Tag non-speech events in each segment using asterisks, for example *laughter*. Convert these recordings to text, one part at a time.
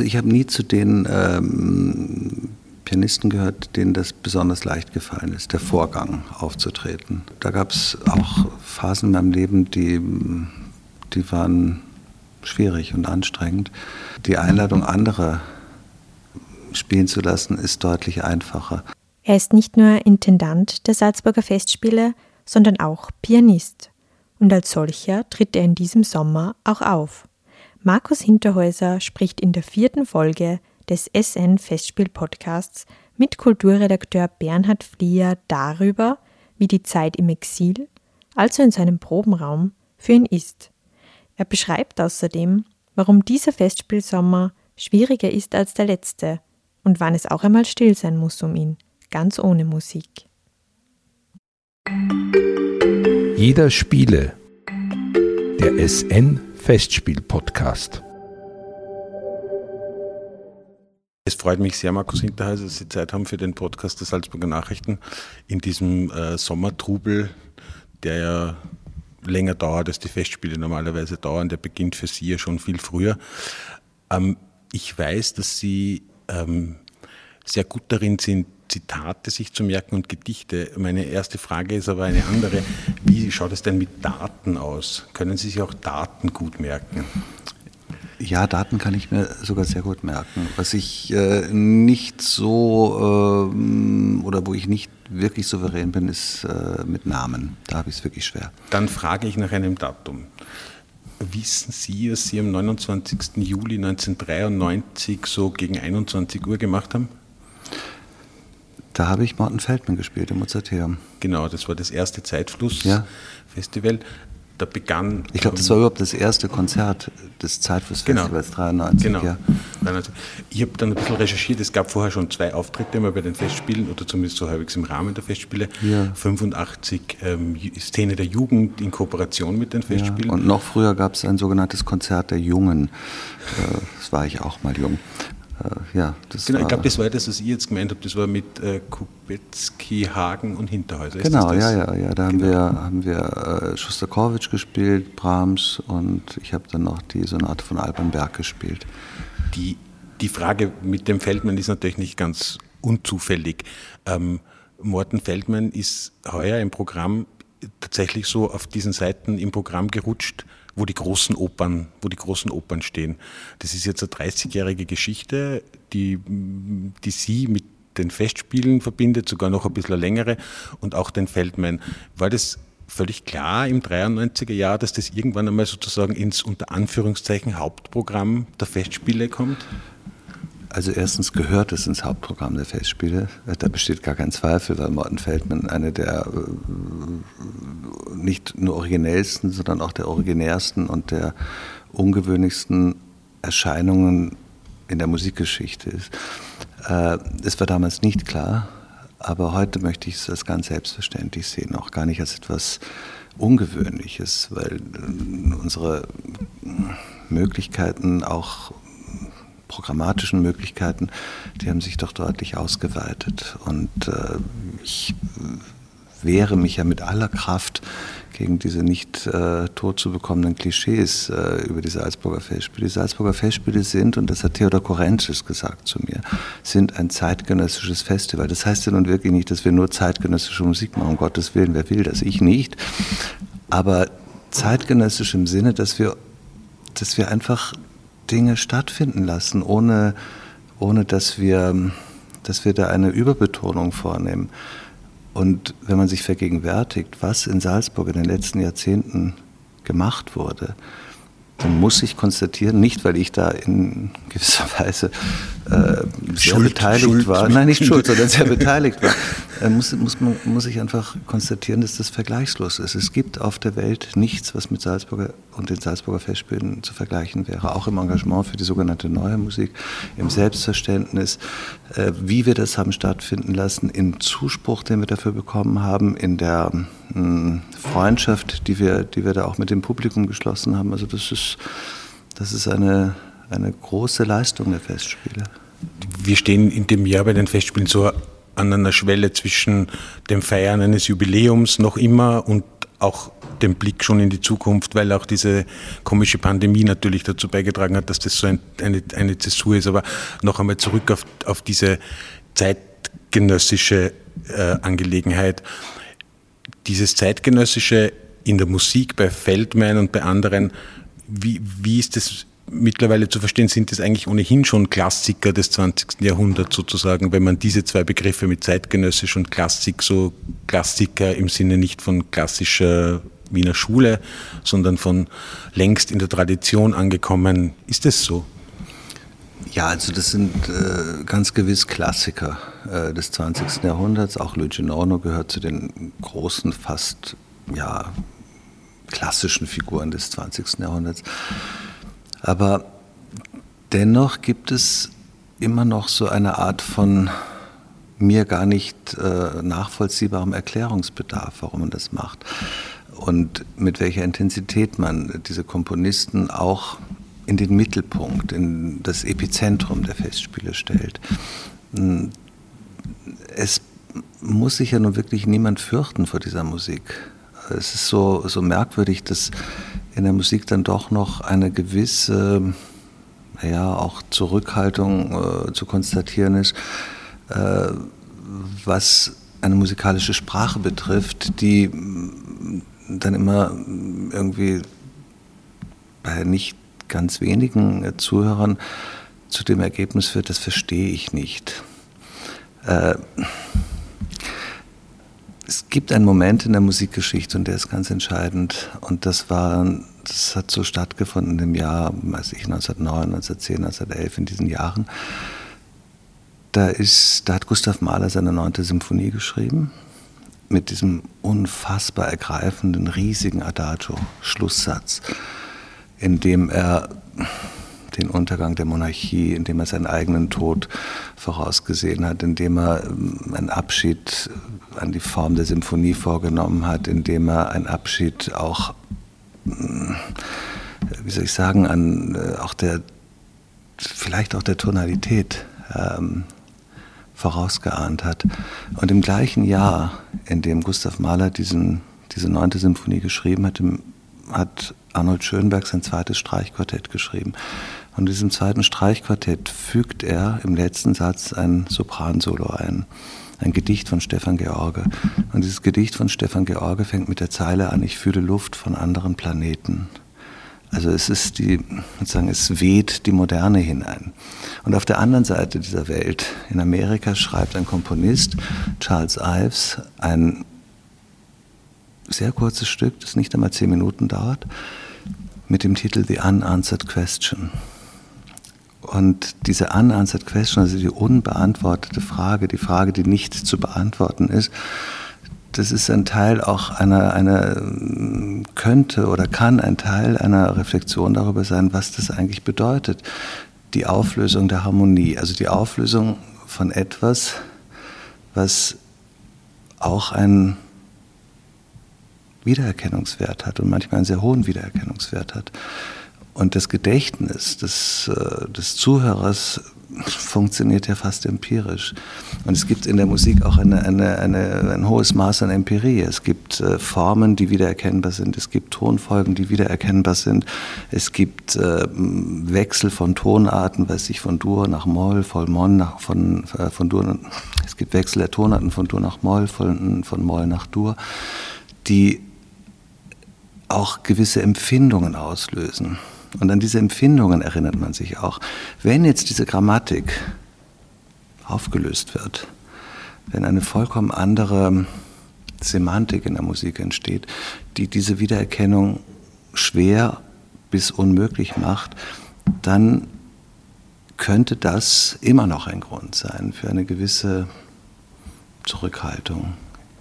Also ich habe nie zu den ähm, Pianisten gehört, denen das besonders leicht gefallen ist, der Vorgang aufzutreten. Da gab es auch Phasen in meinem Leben, die, die waren schwierig und anstrengend. Die Einladung anderer spielen zu lassen, ist deutlich einfacher. Er ist nicht nur Intendant der Salzburger Festspiele, sondern auch Pianist. Und als solcher tritt er in diesem Sommer auch auf. Markus Hinterhäuser spricht in der vierten Folge des SN Festspiel Podcasts mit Kulturredakteur Bernhard Flieger darüber, wie die Zeit im Exil, also in seinem Probenraum, für ihn ist. Er beschreibt außerdem, warum dieser Festspielsommer schwieriger ist als der letzte und wann es auch einmal still sein muss um ihn, ganz ohne Musik. Jeder Spiele. Der SN Festspiel Podcast. Es freut mich sehr, Markus Hinterhäuser, dass Sie Zeit haben für den Podcast der Salzburger Nachrichten in diesem äh, Sommertrubel, der ja länger dauert, als die Festspiele normalerweise dauern. Der beginnt für Sie ja schon viel früher. Ähm, ich weiß, dass Sie ähm, sehr gut darin sind, Zitate sich zu merken und Gedichte. Meine erste Frage ist aber eine andere. Wie schaut es denn mit Daten aus? Können Sie sich auch Daten gut merken? Ja, Daten kann ich mir sogar sehr gut merken. Was ich äh, nicht so äh, oder wo ich nicht wirklich souverän bin, ist äh, mit Namen. Da habe ich es wirklich schwer. Dann frage ich nach einem Datum. Wissen Sie, was Sie am 29. Juli 1993 so gegen 21 Uhr gemacht haben? Da habe ich Martin Feldman gespielt im Mozarteum. Genau, das war das erste Zeitfluss-Festival. Ja da begann. Ich glaube, das war überhaupt das erste Konzert des Zeitflussfestivals genau, 93. Genau. Ja. Ich habe dann ein bisschen recherchiert. Es gab vorher schon zwei Auftritte immer bei den Festspielen oder zumindest so halbwegs im Rahmen der Festspiele. Ja. 85 ähm, Szene der Jugend in Kooperation mit den Festspielen. Ja, und noch früher gab es ein sogenanntes Konzert der Jungen. Äh, das war ich auch mal jung. Äh, ja, das genau, ich glaube, das war das, was ich jetzt gemeint habe. Das war mit äh, Kubetzky, Hagen und Hinterhäuser. Genau, ja, ja, ja. Da genau. haben wir, haben wir äh, Schostakowitsch gespielt, Brahms und ich habe dann noch die Sonate von Alban Berg gespielt. Die, die Frage mit dem Feldmann ist natürlich nicht ganz unzufällig. Ähm, Morten Feldmann ist heuer im Programm tatsächlich so auf diesen Seiten im Programm gerutscht, wo die großen Opern, wo die großen Opern stehen. Das ist jetzt eine 30-jährige Geschichte, die, die Sie mit den Festspielen verbindet, sogar noch ein bisschen längere und auch den Feldman. War das völlig klar im 93er Jahr, dass das irgendwann einmal sozusagen ins unter Anführungszeichen Hauptprogramm der Festspiele kommt? Also erstens gehört es ins Hauptprogramm der Festspiele. Da besteht gar kein Zweifel, weil Morten Feldman eine der äh, nicht nur originellsten, sondern auch der originärsten und der ungewöhnlichsten Erscheinungen in der Musikgeschichte ist. Äh, es war damals nicht klar, aber heute möchte ich es als ganz selbstverständlich sehen, auch gar nicht als etwas Ungewöhnliches, weil äh, unsere Möglichkeiten auch programmatischen Möglichkeiten, die haben sich doch deutlich ausgeweitet. Und äh, ich wehre mich ja mit aller Kraft gegen diese nicht äh, tot zu bekommenden Klischees äh, über die Salzburger Festspiele. Die Salzburger Festspiele sind, und das hat Theodor Korentschis gesagt zu mir, sind ein zeitgenössisches Festival. Das heißt ja nun wirklich nicht, dass wir nur zeitgenössische Musik machen, um Gottes Willen, wer will das? Ich nicht. Aber zeitgenössisch im Sinne, dass wir, dass wir einfach Dinge stattfinden lassen, ohne, ohne dass, wir, dass wir da eine Überbetonung vornehmen. Und wenn man sich vergegenwärtigt, was in Salzburg in den letzten Jahrzehnten gemacht wurde, dann muss ich konstatieren, nicht weil ich da in gewisser *laughs* Weise äh, sehr Schuld, beteiligt Schuld. war, nein, nicht schuld, *laughs* sondern sehr beteiligt war, äh, muss, muss, man, muss ich einfach konstatieren, dass das vergleichslos ist. Es gibt auf der Welt nichts, was mit Salzburger und den Salzburger Festspielen zu vergleichen wäre. Auch im Engagement für die sogenannte Neue Musik, im Selbstverständnis, äh, wie wir das haben stattfinden lassen, im Zuspruch, den wir dafür bekommen haben, in der mh, hm, Freundschaft, die wir, die wir da auch mit dem Publikum geschlossen haben. Also das ist, das ist eine, eine große Leistung der Festspiele. Wir stehen in dem Jahr bei den Festspielen so an einer Schwelle zwischen dem Feiern eines Jubiläums noch immer und auch den Blick schon in die Zukunft, weil auch diese komische Pandemie natürlich dazu beigetragen hat, dass das so ein, eine, eine Zäsur ist. Aber noch einmal zurück auf, auf diese zeitgenössische äh, Angelegenheit. Dieses zeitgenössische in der Musik bei Feldman und bei anderen, wie, wie ist das mittlerweile zu verstehen, sind das eigentlich ohnehin schon Klassiker des 20. Jahrhunderts sozusagen, wenn man diese zwei Begriffe mit zeitgenössisch und Klassik, so Klassiker im Sinne nicht von klassischer Wiener Schule, sondern von längst in der Tradition angekommen. Ist das so? Ja, also das sind äh, ganz gewiss Klassiker äh, des 20. Jahrhunderts. Auch Luigi Norno gehört zu den großen, fast ja, klassischen Figuren des 20. Jahrhunderts. Aber dennoch gibt es immer noch so eine Art von mir gar nicht äh, nachvollziehbarem Erklärungsbedarf, warum man das macht. Und mit welcher Intensität man diese Komponisten auch in den Mittelpunkt, in das Epizentrum der Festspiele stellt. Es muss sich ja nun wirklich niemand fürchten vor dieser Musik. Es ist so, so merkwürdig, dass in der Musik dann doch noch eine gewisse, ja, auch Zurückhaltung äh, zu konstatieren ist, äh, was eine musikalische Sprache betrifft, die mm, dann immer irgendwie bei nicht ganz wenigen Zuhörern zu dem Ergebnis führt, das verstehe ich nicht. Äh, es gibt einen Moment in der Musikgeschichte und der ist ganz entscheidend und das war, das hat so stattgefunden im Jahr, weiß ich, 1909, 1910, 1911, in diesen Jahren. Da, ist, da hat Gustav Mahler seine neunte Symphonie geschrieben mit diesem unfassbar ergreifenden, riesigen Adagio, Schlusssatz, in dem er den Untergang der Monarchie, indem er seinen eigenen Tod vorausgesehen hat, indem er ähm, einen Abschied an die Form der Symphonie vorgenommen hat, indem er einen Abschied auch, mm, wie soll ich sagen, an äh, auch der, vielleicht auch der Tonalität ähm, vorausgeahnt hat. Und im gleichen Jahr, in dem Gustav Mahler diesen, diese neunte Symphonie geschrieben hat, hat Arnold Schönberg sein zweites Streichquartett geschrieben. Und in diesem zweiten Streichquartett fügt er im letzten Satz ein Sopransolo ein ein Gedicht von Stefan George. Und dieses Gedicht von Stefan George fängt mit der Zeile an, ich fühle Luft von anderen Planeten. Also es ist die, sozusagen, es weht die Moderne hinein. Und auf der anderen Seite dieser Welt, in Amerika, schreibt ein Komponist, Charles Ives, ein sehr kurzes Stück, das nicht einmal zehn Minuten dauert, mit dem Titel The Unanswered Question. Und diese unanswered question, also die unbeantwortete Frage, die Frage, die nicht zu beantworten ist, das ist ein Teil auch einer, einer, könnte oder kann ein Teil einer Reflexion darüber sein, was das eigentlich bedeutet. Die Auflösung der Harmonie, also die Auflösung von etwas, was auch einen Wiedererkennungswert hat und manchmal einen sehr hohen Wiedererkennungswert hat. Und das Gedächtnis des, äh, des Zuhörers funktioniert ja fast empirisch. Und es gibt in der Musik auch eine, eine, eine, ein hohes Maß an Empirie. Es gibt äh, Formen, die wiedererkennbar sind. Es gibt Tonfolgen, die wiedererkennbar sind. Es gibt äh, Wechsel von Tonarten, weiß ich, von Dur nach Moll, von Moll nach, von, von Dur. Es gibt Wechsel der Tonarten von Dur nach Moll, von, von Moll nach Dur, die auch gewisse Empfindungen auslösen. Und an diese Empfindungen erinnert man sich auch. Wenn jetzt diese Grammatik aufgelöst wird, wenn eine vollkommen andere Semantik in der Musik entsteht, die diese Wiedererkennung schwer bis unmöglich macht, dann könnte das immer noch ein Grund sein für eine gewisse Zurückhaltung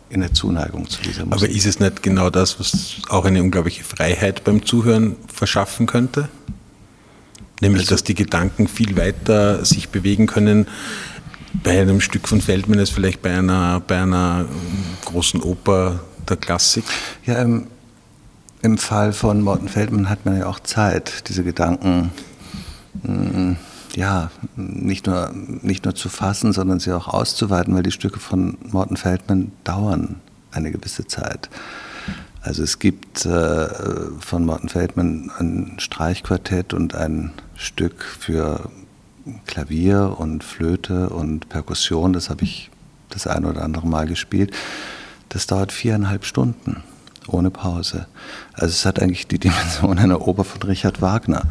in der Zuneigung zu dieser Musik. Aber ist es nicht genau das, was auch eine unglaubliche Freiheit beim Zuhören verschaffen könnte? Nämlich, also, dass die Gedanken viel weiter sich bewegen können bei einem Stück von Feldmann als vielleicht bei einer, bei einer großen Oper der Klassik? Ja, im, im Fall von Morten Feldmann hat man ja auch Zeit, diese Gedanken mh, mm, ja, nicht nur, nicht nur zu fassen, sondern sie auch auszuweiten, weil die Stücke von Morten Feldman dauern eine gewisse Zeit. Also es gibt äh, von Morten Feldman ein Streichquartett und ein Stück für Klavier und Flöte und Perkussion, das habe ich das eine oder andere Mal gespielt. Das dauert viereinhalb Stunden ohne Pause. Also es hat eigentlich die Dimension einer Oper von Richard Wagner,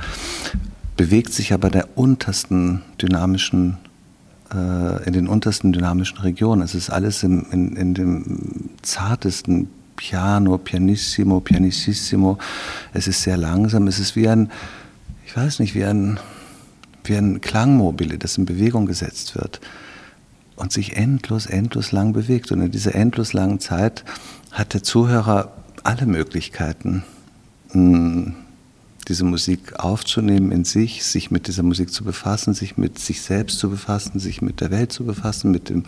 bewegt sich aber der untersten dynamischen, äh, in den untersten dynamischen Regionen. Es ist alles im, in, in dem zartesten Piano, Pianissimo, Pianississimo. Es ist sehr langsam. Es ist wie ein, ich weiß nicht, wie ein, wie ein Klangmobile, das in Bewegung gesetzt wird und sich endlos, endlos lang bewegt. Und in dieser endlos langen Zeit hat der Zuhörer alle Möglichkeiten, diese Musik aufzunehmen in sich, sich mit dieser Musik zu befassen, sich mit sich selbst zu befassen, sich mit der Welt zu befassen, mit, dem,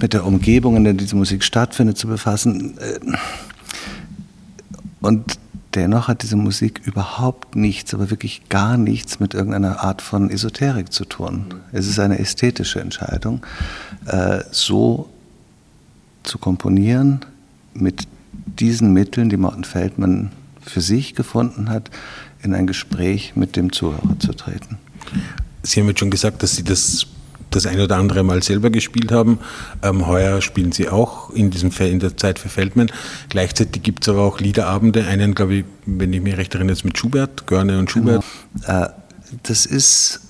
mit der Umgebung, in der diese Musik stattfindet, zu befassen. Und dennoch hat diese Musik überhaupt nichts, aber wirklich gar nichts mit irgendeiner Art von Esoterik zu tun. Es ist eine ästhetische Entscheidung, äh, so zu komponieren mit diesen Mitteln, die Morten Feldmann für sich gefunden hat, in ein Gespräch mit dem Zuhörer zu treten. Sie haben jetzt schon gesagt, dass Sie das das ein oder andere Mal selber gespielt haben. Ähm, heuer spielen Sie auch in, diesem, in der Zeit für Feldmann. Gleichzeitig gibt es aber auch Liederabende, einen, glaube ich, wenn ich mich recht erinnere, jetzt mit Schubert, Görne und Schubert. Genau. Äh, das ist,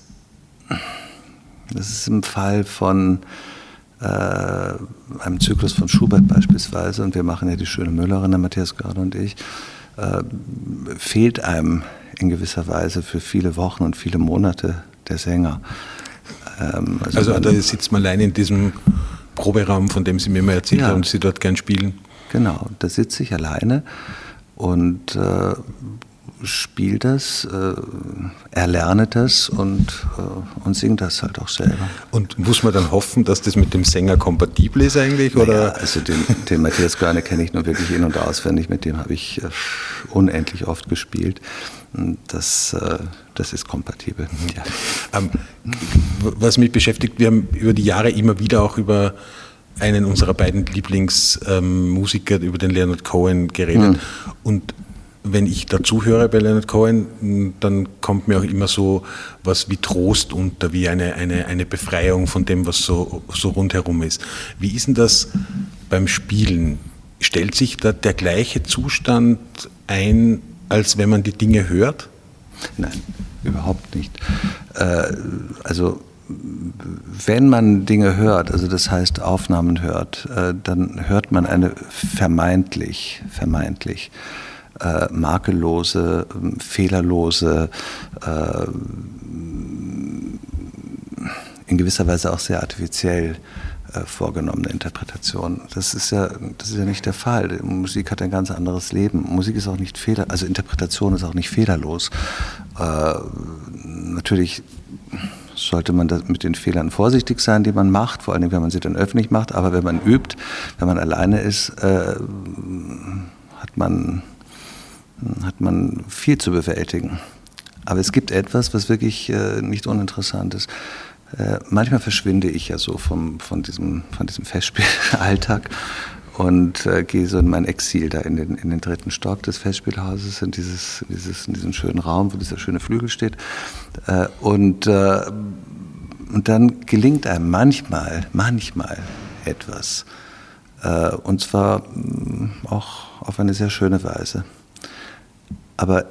das ist im Fall von äh, einem Zyklus von Schubert beispielsweise, und wir machen ja die schöne Müllerin, der Matthias Garde und ich, äh, fehlt einem in gewisser Weise für viele Wochen und viele Monate der Sänger. Ähm, also, also da sitzt man allein in diesem Proberaum, von dem Sie mir mal erzählt ja, haben, Sie dort gern spielen. Genau, da sitze ich alleine und äh, spiele das, äh, erlerne das und, äh, und singe das halt auch selber. Und muss man dann hoffen, dass das mit dem Sänger kompatibel ist eigentlich? Oder? Naja, also den, den Matthias Görne kenne ich nur wirklich in- und auswendig, mit dem habe ich äh, unendlich oft gespielt. Das, äh, das ist kompatibel. Ja. Ähm, was mich beschäftigt, wir haben über die Jahre immer wieder auch über einen unserer beiden Lieblingsmusiker, ähm, über den Leonard Cohen, geredet. Mhm. Und wenn ich dazu höre bei Leonard Cohen, dann kommt mir auch immer so was wie Trost unter, wie eine, eine, eine Befreiung von dem, was so, so rundherum ist. Wie ist denn das beim Spielen? Stellt sich da der gleiche Zustand ein, als wenn man die Dinge hört? Nein, überhaupt nicht. Äh, also wenn man Dinge hört, also das heißt Aufnahmen hört, äh, dann hört man eine vermeintlich, vermeintlich äh, makellose, fehlerlose, äh, in gewisser Weise auch sehr artifiziell äh, vorgenommene Interpretation. Das ist ja, das ist ja nicht der Fall. Musik hat ein ganz anderes Leben. Musik ist auch nicht fehler, also Interpretation ist auch nicht fehlerlos. Äh, natürlich sollte man mit den Fehlern vorsichtig sein, die man macht, vor allem wenn man sie dann öffentlich macht. Aber wenn man übt, wenn man alleine ist, äh, hat man hat man viel zu bewältigen. Aber es gibt etwas, was wirklich äh, nicht uninteressant ist. Äh, manchmal verschwinde ich ja so vom, von diesem, von diesem Festspielalltag und äh, gehe so in mein Exil da in den, in den dritten Stock des Festspielhauses, in, dieses, dieses, in diesen schönen Raum, wo dieser schöne Flügel steht. Äh, und, äh, und dann gelingt einem manchmal, manchmal etwas. Äh, und zwar mm, auch auf eine sehr schöne Weise. Aber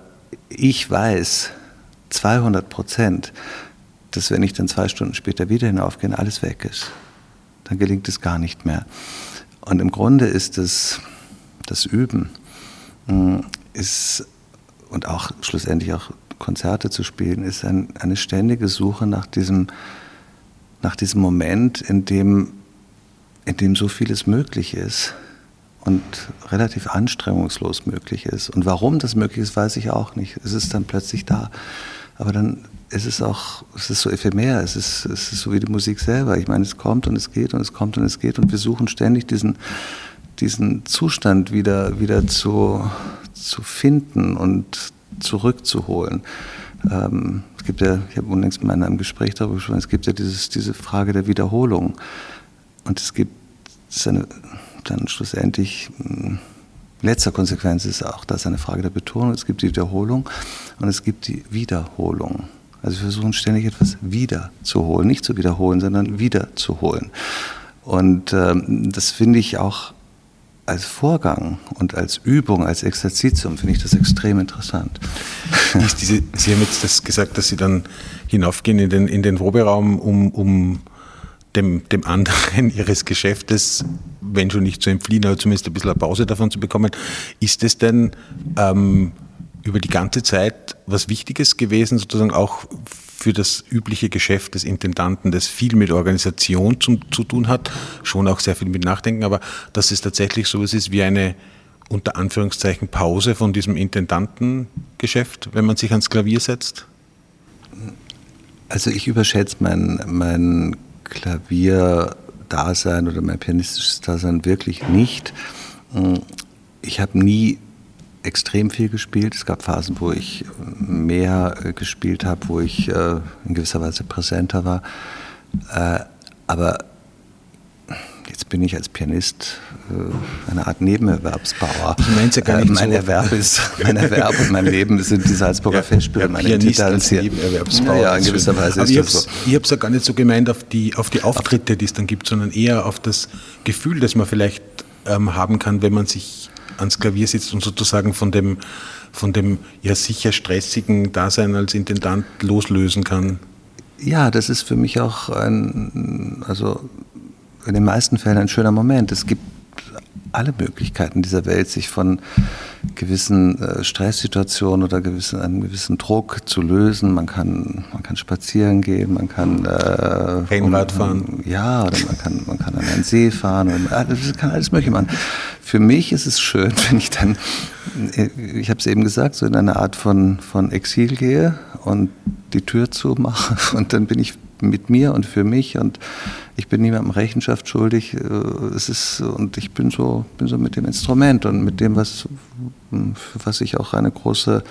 ich weiß 200 Prozent, dass wenn ich dann zwei Stunden später wieder hinaufgehe, alles weg ist. Dann gelingt es gar nicht mehr. Und im Grunde ist es das Üben, hm, ist, und auch schlussendlich auch Konzerte zu spielen, ist ein, eine ständige Suche nach diesem, nach diesem Moment, in dem, in dem so vieles möglich ist und relativ anstrengungslos möglich ist. Und warum das möglich ist, weiß ich auch nicht. Es ist dann plötzlich da. Aber dann ist es auch, es ist so ephemer, es ist, es ist so wie die Musik selber. Ich meine, es kommt und es geht und es kommt und es geht und wir suchen ständig diesen, diesen Zustand wieder, wieder zu, zu finden und zurückzuholen. Ähm, es gibt ja, ich habe unlängst in einem Gespräch darüber gesprochen, es gibt ja dieses, diese Frage der Wiederholung. Und es gibt, es eine, dann schlussendlich hm, letzter Konsequenz ist auch das eine Frage der Betonung. Es gibt die Wiederholung und es gibt die Wiederholung. Also wir versuchen ständig etwas wiederzuholen, nicht zu wiederholen, sondern wiederzuholen. Und ähm, das finde ich auch als Vorgang und als Übung, als Exerzitium, finde ich das extrem interessant. Diese, Sie haben jetzt das gesagt, dass Sie dann hinaufgehen in den, in den Proberaum, um, um dem, dem anderen *laughs* Ihres Geschäftes, wenn schon nicht zu entfliehen, aber zumindest ein bisschen eine Pause davon zu bekommen. Ist es denn ähm, über die ganze Zeit was Wichtiges gewesen, sozusagen auch für das übliche Geschäft des Intendanten, das viel mit Organisation zu, zu tun hat, schon auch sehr viel mit Nachdenken, aber dass es tatsächlich so ist wie eine unter Anführungszeichen Pause von diesem Intendantengeschäft, wenn man sich ans Klavier setzt? Also ich überschätze mein, mein Klavierdasein oder mein pianistisches Dasein wirklich nicht. Ich habe nie extrem viel gespielt. Es gab Phasen, wo ich mehr äh, gespielt habe, wo ich äh, in gewisser Weise präsenter war. Äh, aber jetzt bin ich als Pianist äh, eine Art Nebenerwerbsbauer. Ich meine ja gar nicht äh, mein so. Erwerb ist, mein Erwerb und mein Leben sind die Salzburger ja, Festspiele. Ja, meine Pianist als Nebenerwerbsbauer. Ja, in gewisser Weise aber ist das so. Ich habe es ja gar nicht so gemeint auf die, auf die Auftritte, die es dann gibt, sondern eher auf das Gefühl, das man vielleicht ähm, haben kann, wenn man sich ans Klavier sitzt und sozusagen von dem, von dem ja sicher stressigen Dasein als Intendant loslösen kann? Ja, das ist für mich auch ein, also in den meisten Fällen ein schöner Moment. Es gibt alle Möglichkeiten dieser Welt, sich von gewissen äh, Stresssituationen oder gewissen, einem gewissen Druck zu lösen. Man kann, man kann spazieren gehen, man kann äh, Rennrad fahren. Ja, oder man kann, man kann an einen See fahren. Oder, das kann alles Mögliche machen. Für mich ist es schön, *laughs* wenn ich dann, ich habe es eben gesagt, so in eine Art von, von Exil gehe und die Tür zumache *laughs* und dann bin ich mit mir und für mich und ich bin niemandem Rechenschaft schuldig. Äh, es ist, und ich bin so, bin so mit dem Instrument und mit dem, was, für was ich auch eine große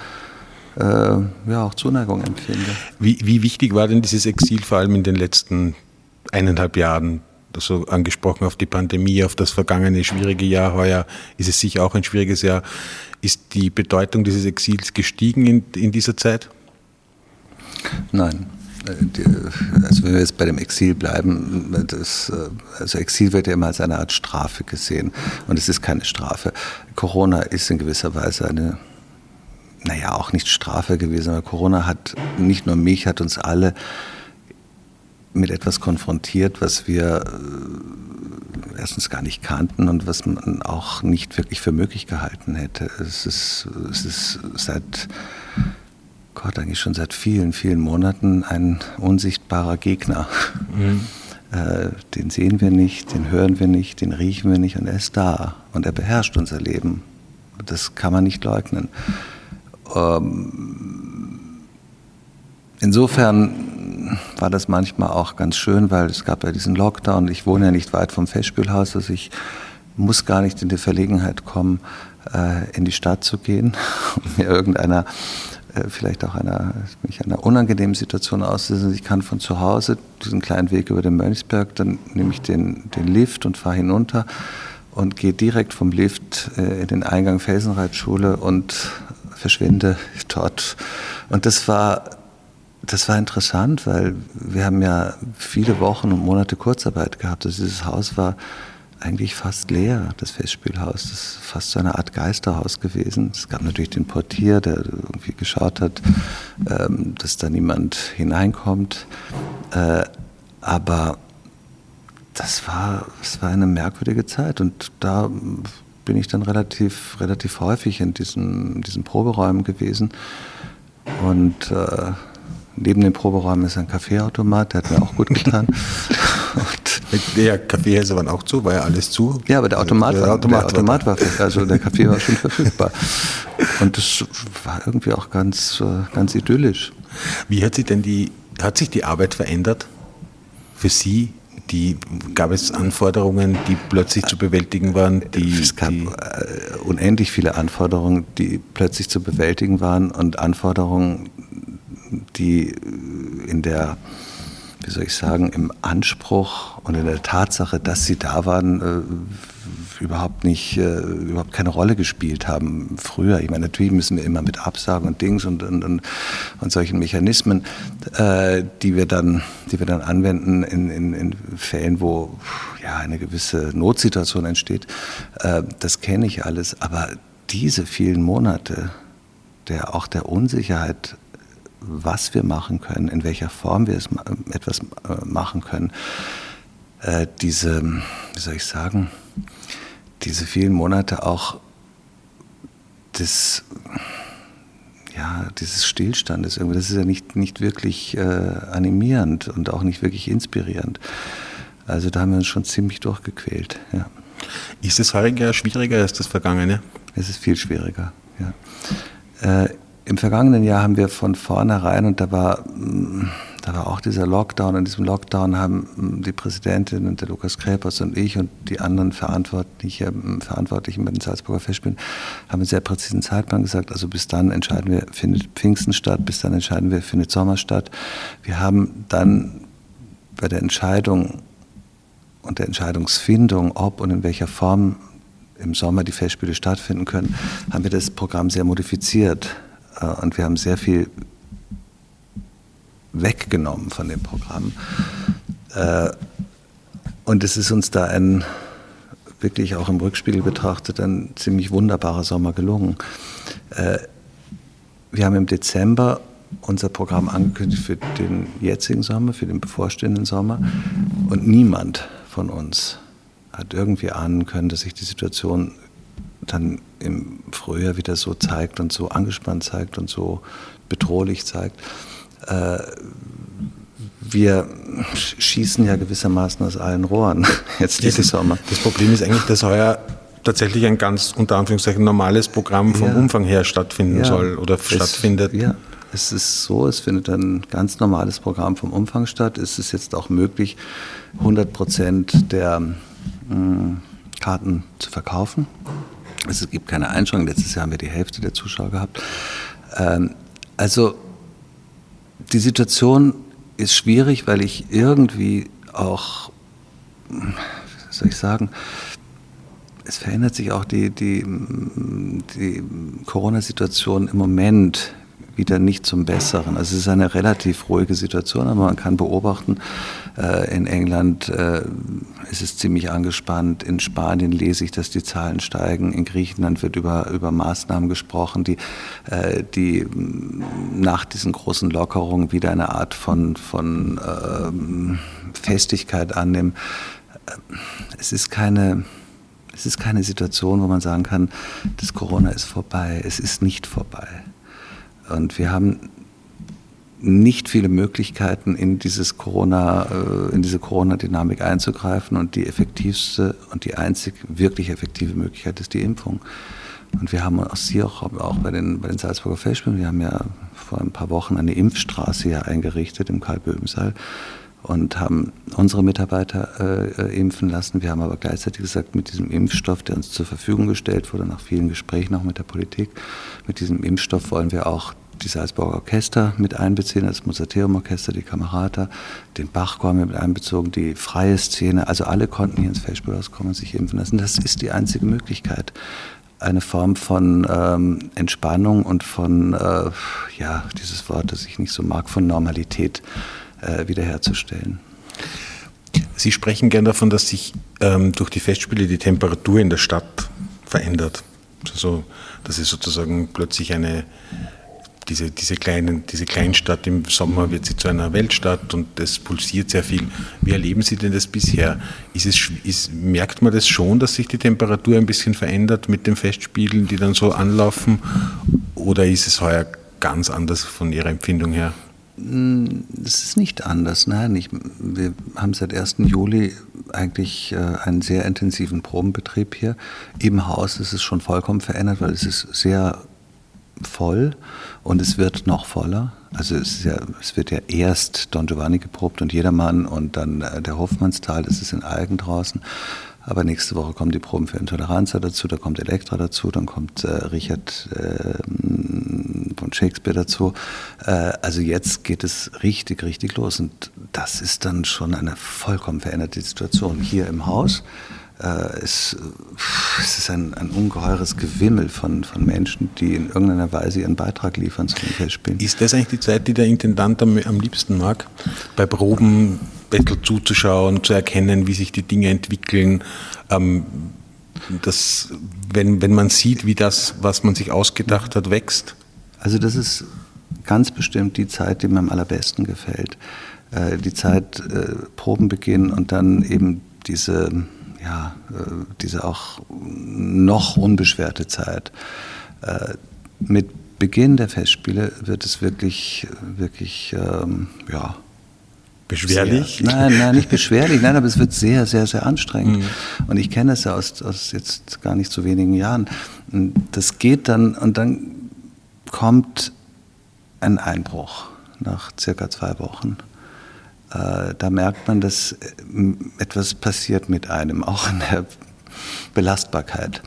äh, ja, auch Zuneigung empfinde. Wie, wie wichtig war denn dieses Exil vor allem in den letzten eineinhalb Jahren? So angesprochen auf die Pandemie, auf das vergangene schwierige Jahr. Heuer ist es sicher auch ein schwieriges Jahr. Ist die Bedeutung dieses Exils gestiegen in, in dieser Zeit? Nein, also wenn wir jetzt bei dem Exil bleiben, das, also Exil wird ja immer als eine Art Strafe gesehen und es ist keine Strafe. Corona ist in gewisser Weise eine, naja, auch nicht Strafe gewesen, aber Corona hat nicht nur mich, hat uns alle mit etwas konfrontiert, was wir äh, erstens gar nicht kannten und was man auch nicht wirklich für möglich gehalten hätte. Es ist, es ist seit Gott, eigentlich schon seit vielen, vielen Monaten ein unsichtbarer Gegner. Mhm. *laughs* Äh, den sehen wir nicht, den hören wir nicht, den riechen wir nicht und er ist da und er beherrscht unser Leben. Das kann man nicht leugnen. Ähm, insofern war das manchmal auch ganz schön, weil es gab ja diesen Lockdown. Ich wohne ja nicht weit vom Festspielhaus, also ich muss gar nicht in die Verlegenheit kommen, äh, in die Stadt zu gehen und *laughs* mir irgendeiner vielleicht auch einer, mich einer unangenehmen Situation aussetzen. Ich kann von zu Hause diesen kleinen Weg über den Mönchsberg, dann nehme ich den, den Lift und fahre hinunter und gehe direkt vom Lift äh, in den Eingang Felsenreitschule und verschwinde *laughs* dort. Und das war, das war interessant, weil wir haben ja viele Wochen und Monate Kurzarbeit gehabt. Also dieses Haus war eigentlich fast leer, das Festspielhaus. Das ist fast so eine Art Geisterhaus gewesen. Es gab natürlich den Portier, der irgendwie geschaut hat, ähm, dass da niemand hineinkommt. Äh, aber das war, das war eine merkwürdige Zeit und da bin ich dann relativ, relativ häufig in diesen, diesen Proberäumen gewesen. Und äh, neben dem Proberäumen ist ein Kaffeeautomat, der hat mir auch gut getan. *laughs* Der Kaffeehäuser waren auch zu, war ja alles zu. Ja, aber der Automat, der war, Automat, der Automat war, also der Kaffee war schon *laughs* verfügbar. Und das war irgendwie auch ganz, äh, ganz idyllisch. Wie hat sich denn die, hat sich die Arbeit verändert für Sie? Die, gab es Anforderungen, die plötzlich zu bewältigen waren? Die, es gab die äh, unendlich viele Anforderungen, die plötzlich zu bewältigen waren und Anforderungen, die in der wie soll ich sagen, im Anspruch und in der Tatsache, dass sie da waren, äh, überhaupt nicht, äh, überhaupt keine Rolle gespielt haben früher. Ich meine, natürlich müssen wir immer mit Absagen und Dings und, und, und, und solchen Mechanismen, äh, die wir dann, die wir dann anwenden in, in, in Fällen, wo ja eine gewisse Notsituation entsteht. Äh, das kenne ich alles, aber diese vielen Monate der auch der Unsicherheit was wir machen können, in welcher Form wir es, etwas äh, machen können, äh, diese, wie soll ich sagen, diese vielen Monate auch des, ja, dieses Stillstandes irgendwie, das ist ja nicht, nicht wirklich äh, animierend und auch nicht wirklich inspirierend. Also da haben wir uns schon ziemlich durchgequält. Ja. Ist das heurige schwieriger als das vergangene? Es ist viel schwieriger, ja. Äh, Im vergangenen Jahr haben wir von vornherein, und da war mm, da war auch dieser Lockdown. In diesem Lockdown haben hm, die Präsidentin und der Lukas Kräpers und ich und die anderen Verantwortlichen, Verantwortlichen bei den Salzburger Festspielen haben einen sehr präzisen Zeitplan gesagt. Also bis dann entscheiden wir, findet Pfingsten statt, bis dann entscheiden wir, findet Sommer statt. Wir haben dann bei der Entscheidung und der Entscheidungsfindung, ob und in welcher Form im Sommer die Festspiele stattfinden können, haben wir das Programm sehr modifiziert. Äh, und wir haben sehr viel weggenommen von dem Programm. Äh, und es ist uns da ein wirklich auch im Rückspiegel betrachtet ein ziemlich wunderbarer Sommer gelungen. Äh, wir haben im Dezember unser Programm angekündigt für den jetzigen Sommer, für den bevorstehenden Sommer. Und niemand von uns hat irgendwie ahnen können, dass sich die Situation dann im Frühjahr wieder so zeigt und so angespannt zeigt und so bedrohlich zeigt. Äh, wir schießen ja gewissermaßen aus allen Rohren *laughs* jetzt diesen Sommer. Das Problem ist eigentlich, dass heuer tatsächlich ein ganz unter Anführungszeichen normales Programm vom ja. Umfang her stattfinden ja. soll oder es, stattfindet. Ja, es ist so, es findet ein ganz normales Programm vom Umfang statt. Es ist jetzt auch möglich, 100 Prozent der mh, hm, Karten zu verkaufen. Es gibt keine Einschränkung. Letztes Jahr haben wir die Hälfte der Zuschauer gehabt. Ähm, also die Situation ist schwierig, weil ich irgendwie auch, wie soll ich sagen, es verändert sich auch die, die, die Corona-Situation im Moment wieder nicht zum Besseren. Also es ist eine relativ ruhige Situation, aber man kann beobachten, äh, in England äh, ist es ziemlich angespannt, in Spanien lese ich, dass die Zahlen steigen, in Griechenland wird über, über Maßnahmen gesprochen, die, äh, die nach diesen großen Lockerungen wieder eine Art von, von ähm, Festigkeit annehmen. Es ist keine... Es ist keine Situation, wo man sagen kann, das Corona ist vorbei. Es ist nicht vorbei. Und wir haben nicht viele Möglichkeiten, in dieses Corona, äh, in diese Corona-Dynamik einzugreifen. Und die effektivste und die einzig wirklich effektive Möglichkeit ist die Impfung. Und wir haben auch Sie auch, auch bei den, bei den Salzburger Festspielen, wir haben ja vor ein paar Wochen eine Impfstraße hier eingerichtet im Karl-Böhm-Saal und haben unsere Mitarbeiter äh, impfen lassen. Wir haben aber gleichzeitig gesagt, mit diesem Impfstoff, der uns zur Verfügung gestellt wurde, nach vielen Gesprächen auch mit der Politik, mit diesem Impfstoff wollen wir auch die Salzburger Orchester mit einbeziehen, das Musateum-Orchester, die Kamerata, den Bachchor mit einbezogen, die freie Szene. Also alle konnten hier ins Festspielhaus kommen und sich impfen lassen. Das ist die einzige Möglichkeit, eine Form von ähm, Entspannung und von, äh, ja, dieses Wort, das ich nicht so mag, von Normalität äh, wiederherzustellen. Sie sprechen gern davon, dass sich ähm, durch die Festspiele die Temperatur in der Stadt verändert. Also, dass es sozusagen plötzlich eine diese, diese, kleinen, diese Kleinstadt im Sommer wird sie zu einer Weltstadt und es pulsiert sehr viel. Wie erleben Sie denn das bisher? Ist es, ist, merkt man das schon, dass sich die Temperatur ein bisschen verändert mit den Festspielen, die dann so anlaufen? Oder ist es heuer ganz anders von Ihrer Empfindung her? Hm, es ist nicht anders. Nein, ich, wir haben seit 1. Juli eigentlich äh, einen sehr intensiven Probenbetrieb hier. Im Haus ist es schon vollkommen verändert, weil es ist sehr voll und es wird noch voller. Also es, ja, es, wird ja erst Don Giovanni geprobt und Jedermann und dann äh, der Hofmannsthal, das ist in Algen draußen. Aber nächste Woche kommen die Proben für Intoleranza dazu, da kommt Elektra dazu, dann kommt äh, Richard äh, von Shakespeare dazu. Äh, also jetzt geht es richtig, richtig los und das ist dann schon eine vollkommen veränderte Situation hier im Haus. Äh, es, es, ist ein, ein, ungeheures Gewimmel von, von Menschen, die in irgendeiner Weise ihren Beitrag liefern zu den Festspielen. Ist das eigentlich die Zeit, die der Intendant am, am liebsten mag? Bei Proben Battle zuzuschauen, zu erkennen, wie sich die Dinge entwickeln. Ähm, das, wenn, wenn man sieht, wie das, was man sich ausgedacht hat, wächst. Also das ist ganz bestimmt die Zeit, die mir am allerbesten gefällt. Äh, die Zeit äh, Proben beginnen und dann eben diese, ja, äh, diese auch noch unbeschwerte Zeit. Äh, mit Beginn der Festspiele wird es wirklich, wirklich, ähm, ja, Beschwerlich? Sehr, nein, nein, nicht beschwerlich, nein, aber es wird sehr, sehr, sehr anstrengend. Mhm. Und ich kenne es ja aus, aus jetzt gar nicht so wenigen Jahren. Das geht dann und dann kommt ein Einbruch nach circa zwei Wochen. Äh, da merkt man, dass äh, etwas passiert mit einem, auch in der Belastbarkeit.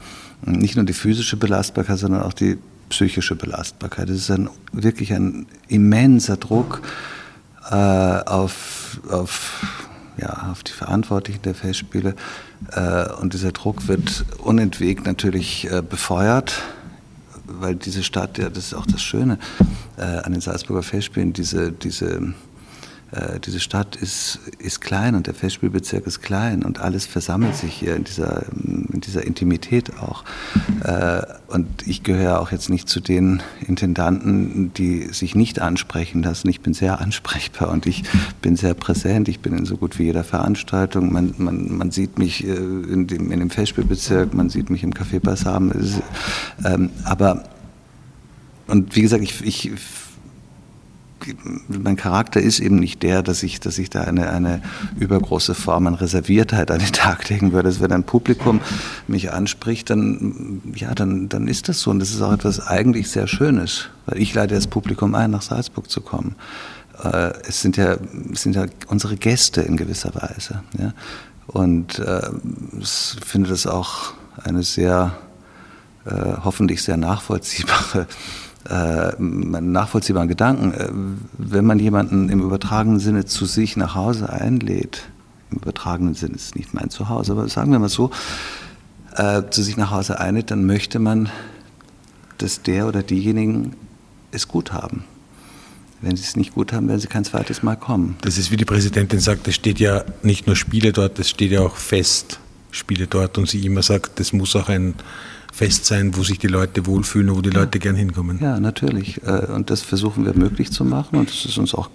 Nicht nur die physische Belastbarkeit, sondern auch die psychische Belastbarkeit. Es ist ein, wirklich ein immenser Druck äh, auf, auf, ja, auf die Verantwortlichen der Festspiele. Äh, und dieser Druck wird unentwegt natürlich äh, befeuert weil diese Stadt, ja, das ist auch das Schöne äh, an den Salzburger Festspielen, diese, diese äh, diese Stadt ist, ist klein und der Festspielbezirk ist klein und alles versammelt sich hier in dieser, in dieser Intimität auch. Äh, und ich gehöre auch jetzt nicht zu den Intendanten, die sich nicht ansprechen lassen. Ich bin sehr ansprechbar und ich bin sehr präsent. Ich bin in so gut wie jeder Veranstaltung. Man, man, man sieht mich äh, in dem, in dem Festspielbezirk, man sieht mich im Café Bassam. Ähm, aber und wie gesagt, ich, ich mein Charakter ist eben nicht der, dass ich, dass ich da eine, eine übergroße Form an Reserviertheit an den Tag legen würde. Dass wenn ein Publikum mich anspricht, dann, ja, dann, dann ist das so. Und das ist auch etwas eigentlich sehr Schönes, weil ich lade das Publikum ein, nach Salzburg zu kommen. Äh, es sind ja, es sind ja unsere Gäste in gewisser Weise. Ja? Und äh, ich finde das auch eine sehr, äh, hoffentlich sehr nachvollziehbare äh, nachvollziehbaren Gedanken. Äh, wenn man jemanden im übertragenen Sinne zu sich nach Hause einlädt, im übertragenen Sinne ist nicht mein Zuhause, aber sagen wir mal so, äh, zu sich nach Hause einlädt, dann möchte man, dass der oder diejenigen es gut haben. Wenn sie es nicht gut haben, werden sie kein zweites Mal kommen. Das ist wie die Präsidentin sagt, es steht ja nicht nur Spiele dort, es steht ja auch fest Spiele dort und sie immer sagt, das muss auch ein Fest sein, wo sich die Leute wohlfühlen und wo die Leute gern hinkommen. Ja, natürlich. Äh, und das versuchen wir möglich zu machen und das ist uns auch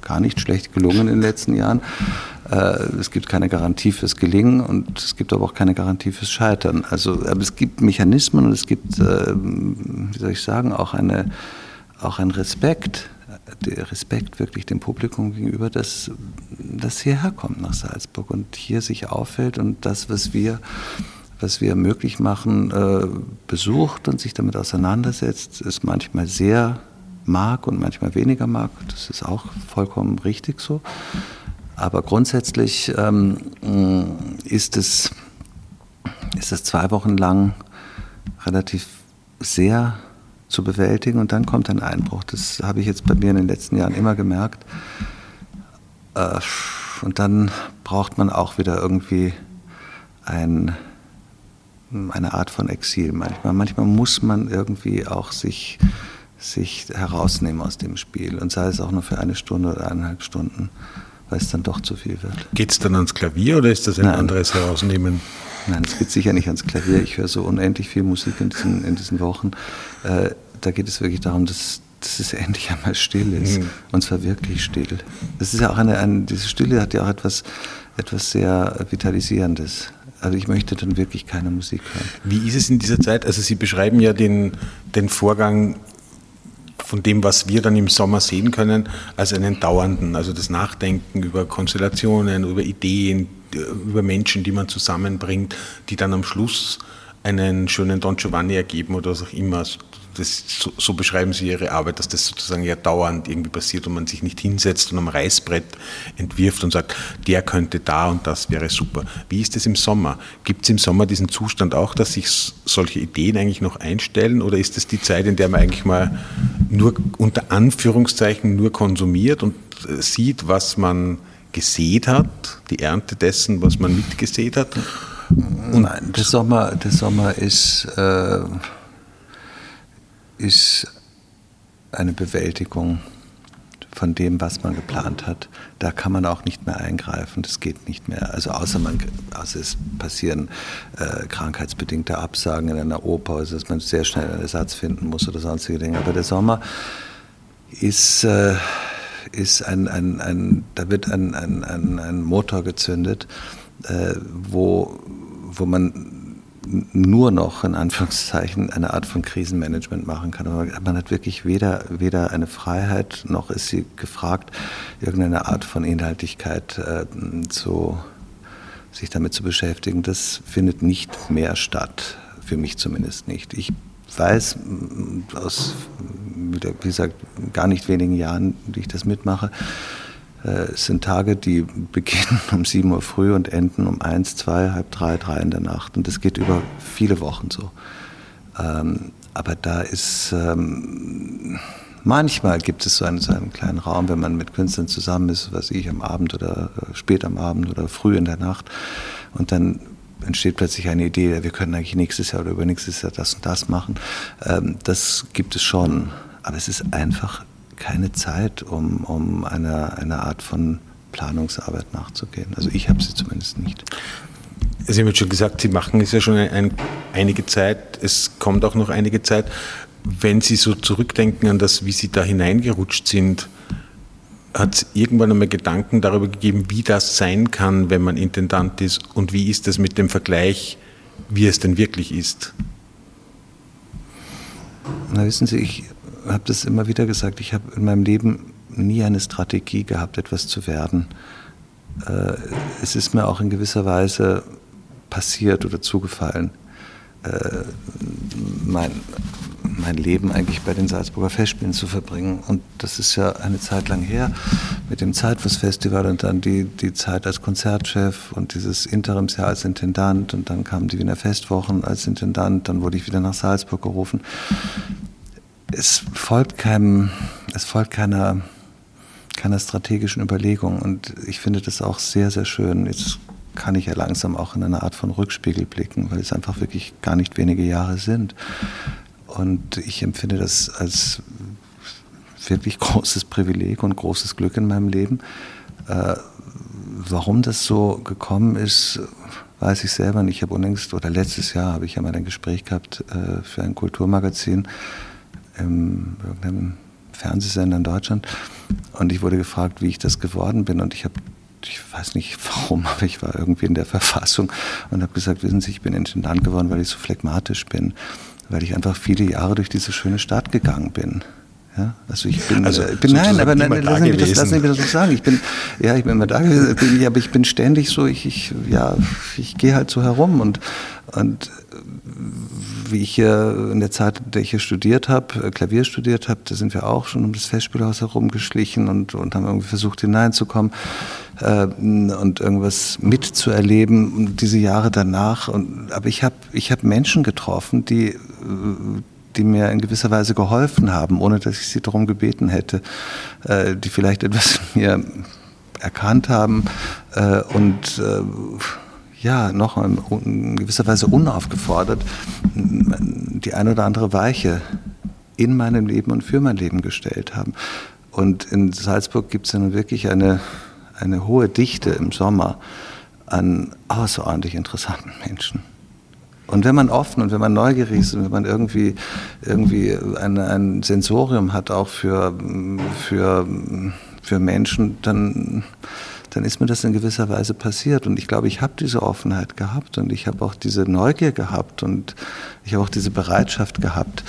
gar nicht schlecht gelungen in den letzten Jahren. Äh, es gibt keine Garantie fürs Gelingen und es gibt aber auch keine Garantie fürs Scheitern. Also, aber es gibt Mechanismen und es gibt, äh, wie soll ich sagen, auch eine, auch ein Respekt, der Respekt wirklich dem Publikum gegenüber, das, das hierher kommt nach Salzburg und hier sich auffällt und das, was wir was wir möglich machen, äh, besucht und sich damit auseinandersetzt, es manchmal sehr mag und manchmal weniger mag. Das ist auch vollkommen richtig so. Aber grundsätzlich ähm, ist, es, ist es zwei Wochen lang relativ sehr zu bewältigen und dann kommt ein Einbruch. Das habe ich jetzt bei mir in den letzten Jahren immer gemerkt. Äh, und dann braucht man auch wieder irgendwie ein eine Art von Exil manchmal. Manchmal muss man irgendwie auch sich, sich herausnehmen aus dem Spiel und sei es auch nur für eine Stunde oder eineinhalb Stunden, weil es dann doch zu viel wird. Geht es dann ans Klavier oder ist das ein Nein. anderes Herausnehmen? Nein, es geht sicher nicht ans Klavier. Ich höre so unendlich viel Musik in diesen, in diesen Wochen. Äh, da geht es wirklich darum, dass, dass es endlich einmal still ist. Mhm. Und zwar wirklich still. Das ist ja auch eine, eine, diese Stille hat ja auch etwas, etwas sehr Vitalisierendes. Also ich möchte dann wirklich keine Musik hören. Wie ist es in dieser Zeit? Also Sie beschreiben ja den, den Vorgang von dem, was wir dann im Sommer sehen können, als einen dauernden, also das Nachdenken über Konstellationen, über Ideen, über Menschen, die man zusammenbringt, die dann am Schluss einen schönen Don Giovanni ergeben oder was auch immer das, so, so, beschreiben Sie Ihre Arbeit, dass das sozusagen ja dauernd irgendwie passiert und man sich nicht hinsetzt und am Reißbrett entwirft und sagt, der könnte da und das wäre super. Wie ist es im Sommer? Gibt es im Sommer diesen Zustand auch, dass sich solche Ideen eigentlich noch einstellen oder ist es die Zeit, in der man eigentlich mal nur unter Anführungszeichen nur konsumiert und äh, sieht, was man gesät hat, die Ernte dessen, was man mitgesät hat? Nein, der Sommer, der Sommer ist, äh, ist eine Bewältigung von dem, was man geplant hat. Da kann man auch nicht mehr eingreifen. Das geht nicht mehr. Also außer, man, außer es passieren äh, krankheitsbedingte Absagen in einer Oper, also dass man sehr schnell einen Ersatz finden muss oder sonstige Dinge. Aber der Sommer ist, äh, ist ein, ein, ein, da wird ein, ein, ein, ein Motor gezündet, äh, wo, wo man nur noch in Anführungszeichen eine Art von Krisenmanagement machen kann. Aber man hat wirklich weder, weder eine Freiheit noch ist sie gefragt, irgendeine Art von Inhaltlichkeit äh, zu, sich damit zu beschäftigen. Das findet nicht mehr statt, für mich zumindest nicht. Ich weiß aus, wie gesagt, gar nicht wenigen Jahren, die ich das mitmache, es sind Tage, die beginnen *laughs* um 7 Uhr früh und enden um 1, 2, halb 3, 3 in der Nacht. Und das geht über viele Wochen so. Ähm, aber da ist, ähm, manchmal gibt es so einen, so einen kleinen Raum, wenn man mit Künstlern zusammen ist, was ich, am Abend oder äh, spät am Abend oder früh in der Nacht. Und dann entsteht plötzlich eine Idee, wir können eigentlich nächstes Jahr oder übernächstes Jahr das und das machen. Ähm, das gibt es schon. Aber es ist einfach keine Zeit, um, um einer, einer Art von Planungsarbeit nachzugehen. Also ich habe sie zumindest nicht. Sie haben jetzt schon gesagt, Sie machen es ja schon ein, ein, einige Zeit, es kommt auch noch einige Zeit. Wenn Sie so zurückdenken an das, wie Sie da hineingerutscht sind, hat es irgendwann einmal Gedanken darüber gegeben, wie das sein kann, wenn man Intendant ist und wie ist das mit dem Vergleich, wie es denn wirklich ist? Na, wissen Sie, ich habe das immer wieder gesagt, ich habe in meinem Leben nie eine Strategie gehabt, etwas zu werden. Äh, es ist mir auch in gewisser Weise passiert oder zugefallen, äh, mein, mein Leben eigentlich bei den Salzburger Festspielen zu verbringen. Und das ist ja eine Zeit lang her mit dem Zeitflussfestival und dann die, die Zeit als Konzertchef und dieses Interimsjahr als Intendant und dann kamen die Wiener Festwochen als Intendant, dann wurde ich wieder nach Salzburg gerufen es folgt keinem, es folgt keiner, keiner strategischen Überlegung. Und ich finde das auch sehr, sehr schön. Jetzt kann ich ja langsam auch in eine Art von Rückspiegel blicken, weil es einfach wirklich gar nicht wenige Jahre sind. Und ich empfinde das als wirklich großes Privileg und großes Glück in meinem Leben. Äh, warum das so gekommen ist, weiß ich selber nicht. Ich habe unlängst, oder letztes Jahr habe ich ja mal ein Gespräch gehabt äh, für ein Kulturmagazin im irgendeinem Fernsehsender in Deutschland. Und ich wurde gefragt, wie ich das geworden bin. Und ich habe, ich weiß nicht *laughs* warum, aber ich war irgendwie in der Verfassung und habe gesagt, wissen Sie, ich bin Intendant geworden, weil ich so phlegmatisch bin, weil ich einfach viele Jahre durch diese schöne Stadt gegangen bin. Ja, also ich bin, also, äh, bin nein, aber nein, lassen, Sie das, lassen Sie mir das so sagen. Ich bin, ja, ich bin immer da gewesen, bin, aber ich bin ständig so, ich, ich ja, ich gehe halt so herum und, und wie ich hier in der Zeit, in der ich hier studiert habe, äh, Klavier studiert habe, da sind wir auch schon um das Festspielhaus herumgeschlichen und, und haben irgendwie versucht hineinzukommen äh, und irgendwas mitzuerleben diese Jahre danach. Und, aber ich habe ich hab Menschen getroffen, die äh, die mir in gewisser Weise geholfen haben, ohne dass ich sie darum gebeten hätte, äh, die vielleicht etwas *laughs* mir erkannt haben äh, und äh, ja, noch in, gewisser Weise unaufgefordert die eine oder andere Weiche in meinem Leben und für mein Leben gestellt haben. Und in Salzburg gibt es ja nun wirklich eine, eine hohe Dichte im Sommer an außerordentlich interessanten Menschen. Und wenn man offen und wenn man neugierig ist und wenn man irgendwie, irgendwie ein, ein Sensorium hat auch für, für, für Menschen, dann, dann ist mir das in gewisser Weise passiert. Und ich glaube, ich habe diese Offenheit gehabt und ich habe auch diese Neugier gehabt und ich habe auch diese Bereitschaft gehabt,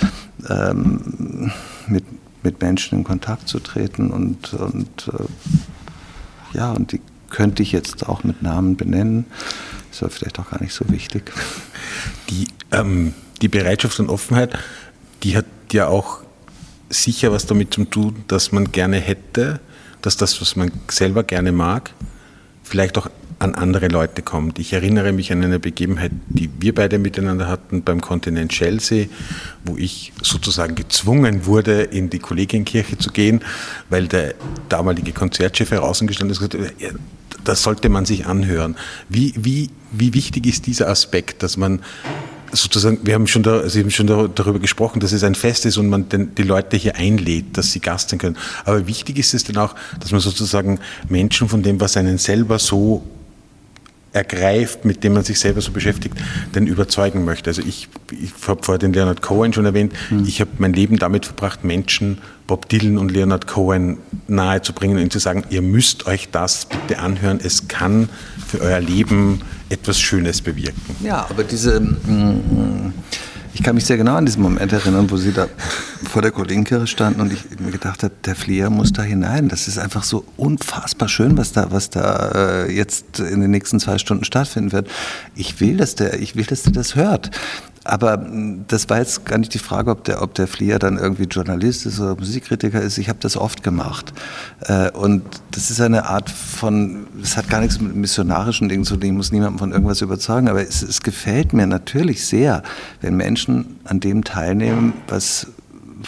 ähm, mit, mit Menschen in Kontakt zu treten und, und äh, ja, und die könnte ich jetzt auch mit Namen benennen. Ist aber vielleicht auch gar nicht so wichtig. Die, ähm, die Bereitschaft und Offenheit, die hat ja auch sicher was damit zu tun, dass man gerne hätte, dass das, was man selber gerne mag, vielleicht auch an andere Leute kommt. Ich erinnere mich an eine Begebenheit, die wir beide miteinander hatten beim Kontinent Chelsea, wo ich sozusagen gezwungen wurde, in die Kollegienkirche zu gehen, weil der damalige Konzertchef herausgestanden ist und gesagt hat, das sollte man sich anhören. Wie, wie, wie wichtig ist dieser Aspekt, dass man sozusagen, wir haben schon, da, Sie haben schon darüber gesprochen, dass es ein Fest ist und man den, die Leute hier einlädt, dass sie Gast sein können. Aber wichtig ist es dann auch, dass man sozusagen Menschen von dem, was einen selber so ergreift, mit dem man sich selber so beschäftigt, denn überzeugen möchte. Also ich, ich habe vorher den Leonard Cohen schon erwähnt, mhm. ich habe mein Leben damit verbracht, Menschen, Bob Dylan und Leonard Cohen nahezubringen und ihnen zu sagen, ihr müsst euch das bitte anhören, es kann für euer Leben etwas Schönes bewirken. Ja, aber diese... Mm, ich kann mich sehr genau an diesen Moment erinnern, wo Sie da vor der Kollegenkirche standen und ich mir gedacht habe, der Flieger muss da hinein. Das ist einfach so unfassbar schön, was da, was da äh, jetzt in den nächsten zwei Stunden stattfinden wird. Ich will, dass der, ich will, dass der das hört. Aber hm, das war jetzt gar nicht die Frage, ob der, ob der Flieger dann irgendwie Journalist ist oder Musikkritiker ist. Ich habe das oft gemacht. Äh, und das ist eine Art von, das hat gar nichts mit missionarischen Dingen zu tun. Ich muss niemanden von irgendwas überzeugen. Aber es, es gefällt mir natürlich sehr, wenn Menschen an dem teilnehmen, was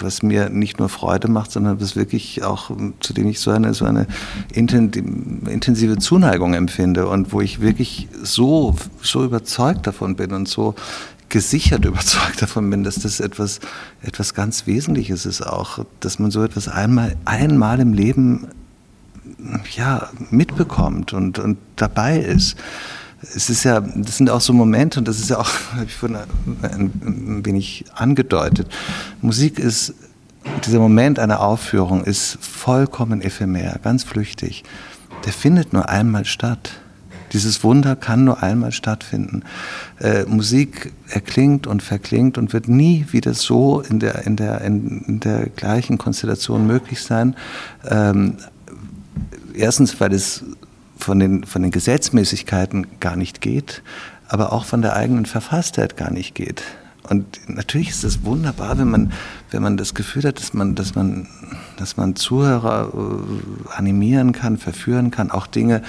was mir nicht nur Freude macht, sondern was wirklich auch, zu dem ich so eine, so eine intensive Zuneigung empfinde und wo ich wirklich so, so überzeugt davon bin und so gesichert *laughs* überzeugt davon bin, dass das etwas, etwas ganz Wesentliches ist auch, dass man so etwas einmal, einmal im Leben ja, mitbekommt und, und dabei ist. Es ist ja, das sind auch so Momente, und das ist ja auch, *laughs* habe ich vorhin ein, wenig angedeutet. Musik ist, dieser Moment einer Aufführung ist vollkommen ephemer, ganz flüchtig. Der findet nur einmal statt. Dieses Wunder kann nur einmal stattfinden. Äh, Musik erklingt und verklingt und wird nie wieder so in der, in der, in der gleichen Konstellation möglich sein. Ähm, erstens, weil es von den, von den Gesetzmäßigkeiten gar nicht geht, aber auch von der eigenen Verfasstheit gar nicht geht. Und natürlich ist es wunderbar, wenn man, wenn man das Gefühl hat, dass man, dass man, dass man Zuhörer äh, animieren kann, verführen kann, auch Dinge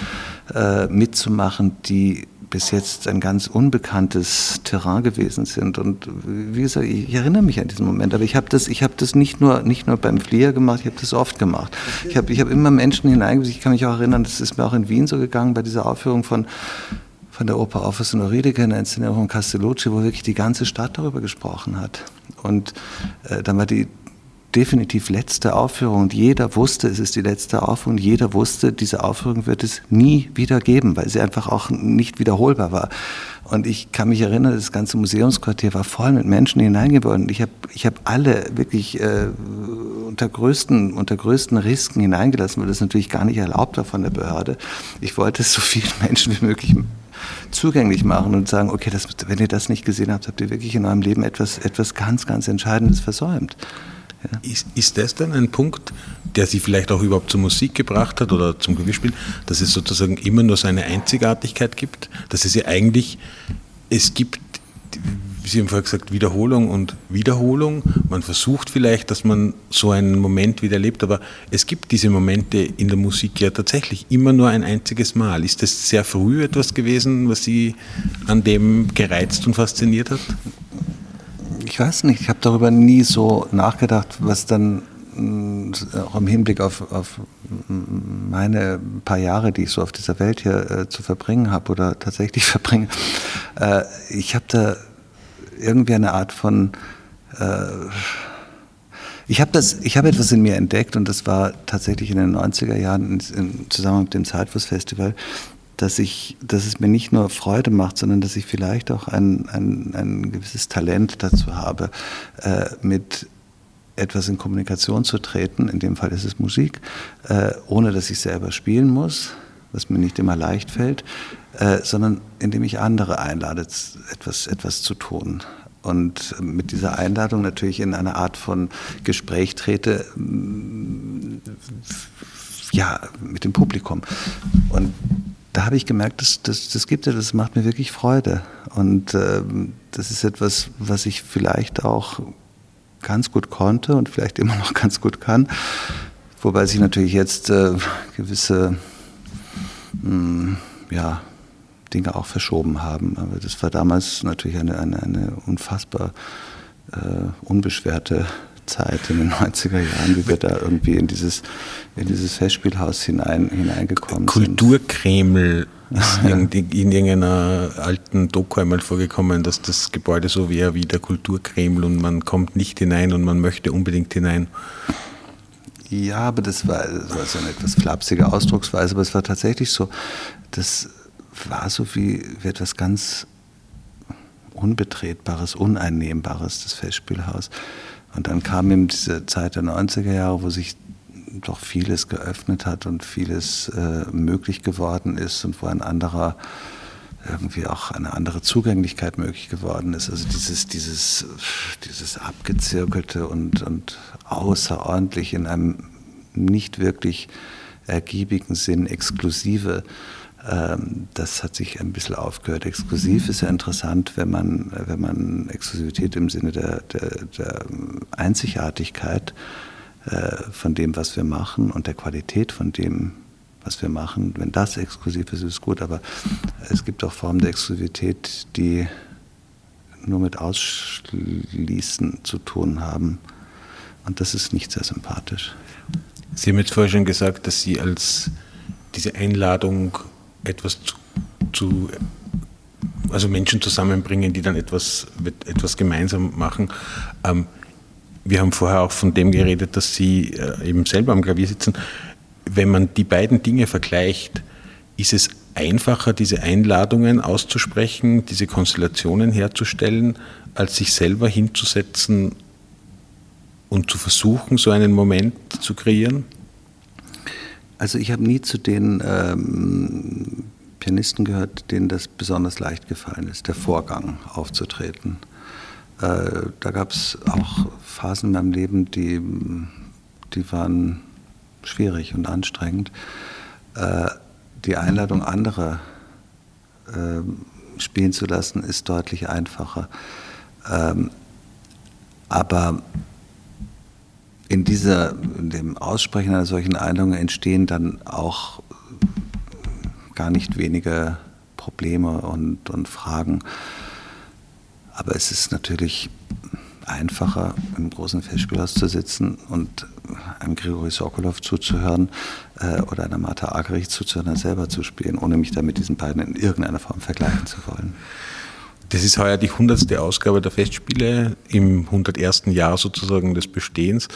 äh, mitzumachen, die bis jetzt ein ganz unbekanntes Terrain gewesen sind. Und wie gesagt, ich, erinnere mich an diesen Moment. Aber ich habe das, ich habe das nicht nur, nicht nur beim Flieger gemacht, ich habe das oft gemacht. Ich habe, ich habe immer Menschen hineingesetzt. Ich kann mich auch erinnern, das ist mir auch in Wien so gegangen bei dieser Aufführung von von der Oper Office und in der Inszenierung von Castellucci, wo wirklich die ganze Stadt darüber gesprochen hat. Und äh, dann war die definitiv letzte Aufführung und jeder wusste, es ist die letzte Aufführung, jeder wusste, diese Aufführung wird es nie wieder geben, weil sie einfach auch nicht wiederholbar war. Und ich kann mich erinnern, das ganze Museumsquartier war voll mit Menschen hineingeworden. Ich habe ich hab alle wirklich äh, unter, größten, unter größten Risiken hineingelassen, weil das natürlich gar nicht erlaubt war von der Behörde. Ich wollte es so vielen Menschen wie möglich zugänglich machen und sagen, okay, das, wenn ihr das nicht gesehen habt, habt ihr wirklich in eurem Leben etwas, etwas ganz, ganz Entscheidendes versäumt. Ja. Ist, ist das dann ein Punkt, der Sie vielleicht auch überhaupt zur Musik gebracht hat oder zum Gewinnspiel, dass es sozusagen immer nur so eine Einzigartigkeit gibt, dass es ja eigentlich, es gibt Sie haben vorher gesagt, Wiederholung und Wiederholung. Man versucht vielleicht, dass man so einen Moment wieder erlebt, aber es gibt diese Momente in der Musik ja tatsächlich immer nur ein einziges Mal. Ist das sehr früh etwas gewesen, was Sie an dem gereizt und fasziniert hat? Ich weiß nicht, ich habe darüber nie so nachgedacht, was dann mm, auch im Hinblick auf, auf meine paar Jahre, die ich so auf dieser Welt hier äh, zu verbringen habe oder tatsächlich *laughs* verbringe. Äh, ich habe da irgendwie eine Art von äh, ich habe habe etwas in mir entdeckt und das war tatsächlich in den 90er Jahren im Zusammenhang mit dem Zeitflussfestival, dass ich, dass es mir nicht nur Freude macht, sondern dass ich vielleicht auch ein, ein, ein gewisses Talent dazu habe, äh, mit etwas in Kommunikation zu treten, in dem Fall ist es Musik, äh, ohne dass ich selber spielen muss, was mir nicht immer leicht fällt, äh, sondern indem ich andere einlade, etwas, etwas zu tun. Und mit dieser Einladung natürlich in eine Art von Gespräch trete, mm, ja, mit dem Publikum. Und da habe ich gemerkt, das, das, das gibt ja, das macht mir wirklich Freude. Und äh, das ist etwas, was ich vielleicht auch ganz gut konnte und vielleicht immer noch *laughs* ganz gut kann. Wobei sich natürlich jetzt äh, gewisse mh, mm, ja, Dinge auch verschoben haben. Aber das war damals natürlich eine, eine, eine unfassbar äh, unbeschwerte Zeit in den *laughs* 90er Jahren, wie wir da irgendwie in dieses, in dieses Festspielhaus hinein, hineingekommen Kulturkreml *laughs* ist in, in irgendeiner alten Doku einmal vorgekommen, dass das Gebäude so wäre wie der Kulturkreml und man kommt nicht hinein und man möchte unbedingt hinein. Ja, aber das war, das war so eine etwas flapsige Ausdrucksweise, aber es war tatsächlich so, das war so wie, wie etwas ganz Unbetretbares, Uneinnehmbares, das Festspielhaus. Und dann kam eben diese Zeit der 90er Jahre, wo sich doch vieles geöffnet hat und vieles äh, möglich geworden ist und wo ein anderer irgendwie auch eine andere Zugänglichkeit möglich geworden ist. Also dieses, dieses, dieses abgezirkelte und, und außerordentlich in einem nicht wirklich ergiebigen Sinn exklusive, ähm, das hat sich ein bisschen aufgehört. Exklusiv ist ja interessant, wenn man, wenn man Exklusivität im Sinne der, der, der Einzigartigkeit äh, von dem, was wir machen und der Qualität von dem, was wir machen, wenn das exklusiv ist, ist gut. Aber es gibt auch Formen der Exklusivität, die nur mit Ausschließen zu tun haben. Und das ist nicht sehr sympathisch. Sie haben jetzt vorher schon gesagt, dass Sie als diese Einladung etwas zu, zu also Menschen zusammenbringen, die dann etwas, etwas gemeinsam machen. Ähm, wir haben vorher auch von dem geredet, dass Sie äh, eben selber am Klavier sitzen. Wenn man die beiden Dinge vergleicht, ist es einfacher, diese Einladungen auszusprechen, diese Konstellationen herzustellen, als sich selber hinzusetzen und zu versuchen, so einen Moment zu kreieren? Also ich habe nie zu den ähm, Pianisten gehört, denen das besonders leicht gefallen ist, der Vorgang aufzutreten. Äh, da gab es auch Phasen in meinem Leben, die, die waren schwierig und anstrengend. Äh, die Einladung anderer äh, spielen zu lassen, ist deutlich einfacher. Ähm, aber in, dieser, in dem Aussprechen einer solchen Einladung entstehen dann auch gar nicht wenige Probleme und, und Fragen. Aber es ist natürlich einfacher, im großen Festspielhaus zu sitzen und einem Grigori Sokolov zuzuhören äh, oder einer Martha Agerich zuzuhören, als selber zu spielen, ohne mich da mit diesen beiden in irgendeiner Form vergleichen zu wollen. Das ist heuer die hundertste Ausgabe der Festspiele im 101. Jahr sozusagen des Bestehens.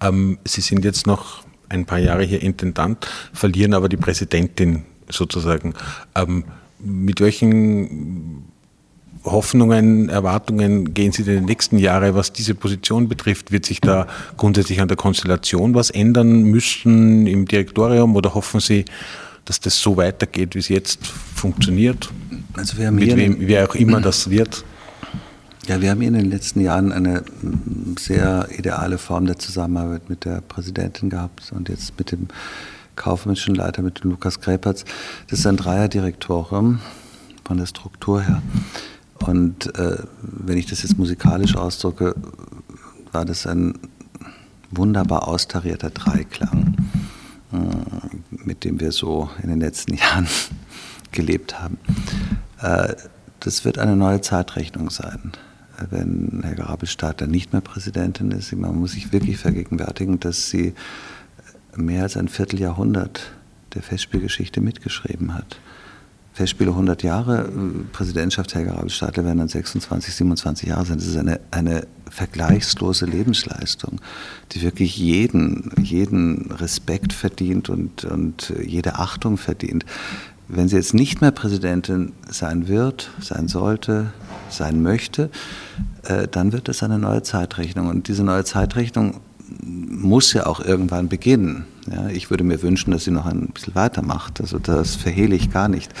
Ähm, Sie sind jetzt noch ein paar Jahre hier Intendant, verlieren aber die Präsidentin sozusagen. Ähm, mit welchen Hoffnungen, Erwartungen gehen Sie in den nächsten Jahren, was diese Position betrifft? Wird sich da grundsätzlich an der Konstellation was ändern müssen im Direktorium oder hoffen Sie, dass das so weitergeht, wie es jetzt funktioniert? Also wir haben Mit wem, wer auch immer das wird. Ja, wir haben in den letzten Jahren eine sehr ideale Form der Zusammenarbeit mit der Präsidentin gehabt und jetzt mit dem kaufmännischen Leiter, mit dem Lukas Gräpertz. Das ist ein Dreierdirektorium von der Struktur her. Und äh, wenn ich das jetzt musikalisch ausdrücke, war das ein wunderbar austarierter Dreiklang, äh, mit dem wir so in den letzten *laughs* Jahren gelebt haben. Äh, das wird eine neue Zeitrechnung sein, wenn Helga Rabelstadter nicht mehr Präsidentin ist. Man muss sich wirklich vergegenwärtigen, dass sie mehr als ein Vierteljahrhundert der Festspielgeschichte mitgeschrieben hat. Festspiele 100 Jahre, äh, Präsidentschaft Helga Rabelstadler werden dann 26, 27 Jahre sein. Das ist eine, eine vergleichslose Lebensleistung, die wirklich jeden, jeden Respekt verdient und, und jede Achtung verdient. Wenn sie jetzt nicht mehr Präsidentin sein wird, sein sollte, sein möchte, äh, dann wird es eine neue Zeitrechnung. Und diese neue Zeitrechnung muss ja auch irgendwann beginnen. Ja, ich würde mir wünschen, dass sie noch ein bisschen weitermacht. Also das verhehle ich gar nicht.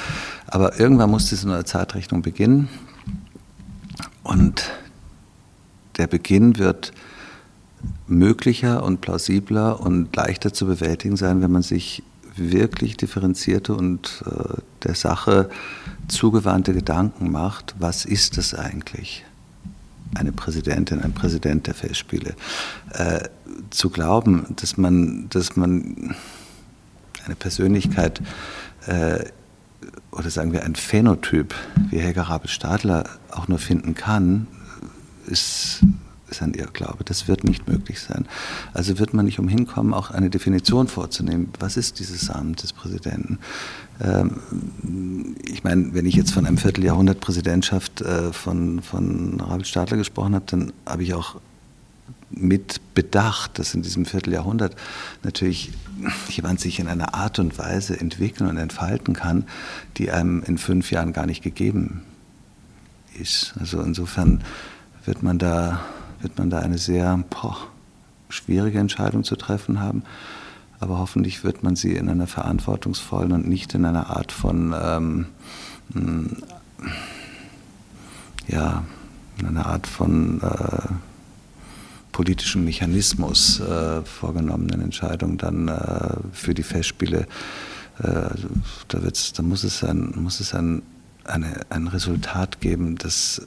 Aber irgendwann muss diese neue Zeitrechnung beginnen. Und der Beginn wird möglicher und plausibler und leichter zu bewältigen sein, wenn man sich wirklich differenzierte und äh, der Sache zugewandte Gedanken macht, was ist das eigentlich? Eine Präsidentin, ein Präsident der Festspiele. Äh, zu glauben, dass man, dass man eine Persönlichkeit äh, oder sagen wir ein Phänotyp wie Helga Rabel-Stadler auch nur finden kann, ist ist ein Irrglaube. Das wird nicht möglich sein. Also wird man nicht umhin kommen, auch eine Definition vorzunehmen. Was ist dieses Amt des Präsidenten? Ähm, ich meine, wenn ich jetzt von einem Vierteljahrhundert Präsidentschaft äh, von, von Rabel Stadler gesprochen habe, dann habe ich auch mit bedacht, dass in diesem Vierteljahrhundert natürlich jemand sich in einer Art und Weise entwickeln und entfalten kann, die einem in fünf Jahren gar nicht gegeben ist. Also insofern wird man da, wird man da eine sehr boah, schwierige Entscheidung zu treffen haben. Aber hoffentlich wird man sie in einer verantwortungsvollen und nicht in einer Art von, ähm, hm, ja, in einer Art von äh, politischem Mechanismus äh, vorgenommenen Entscheidung dann äh, für die Festspiele. Äh, da, da muss es ein, muss es ein, eine, ein Resultat geben, das,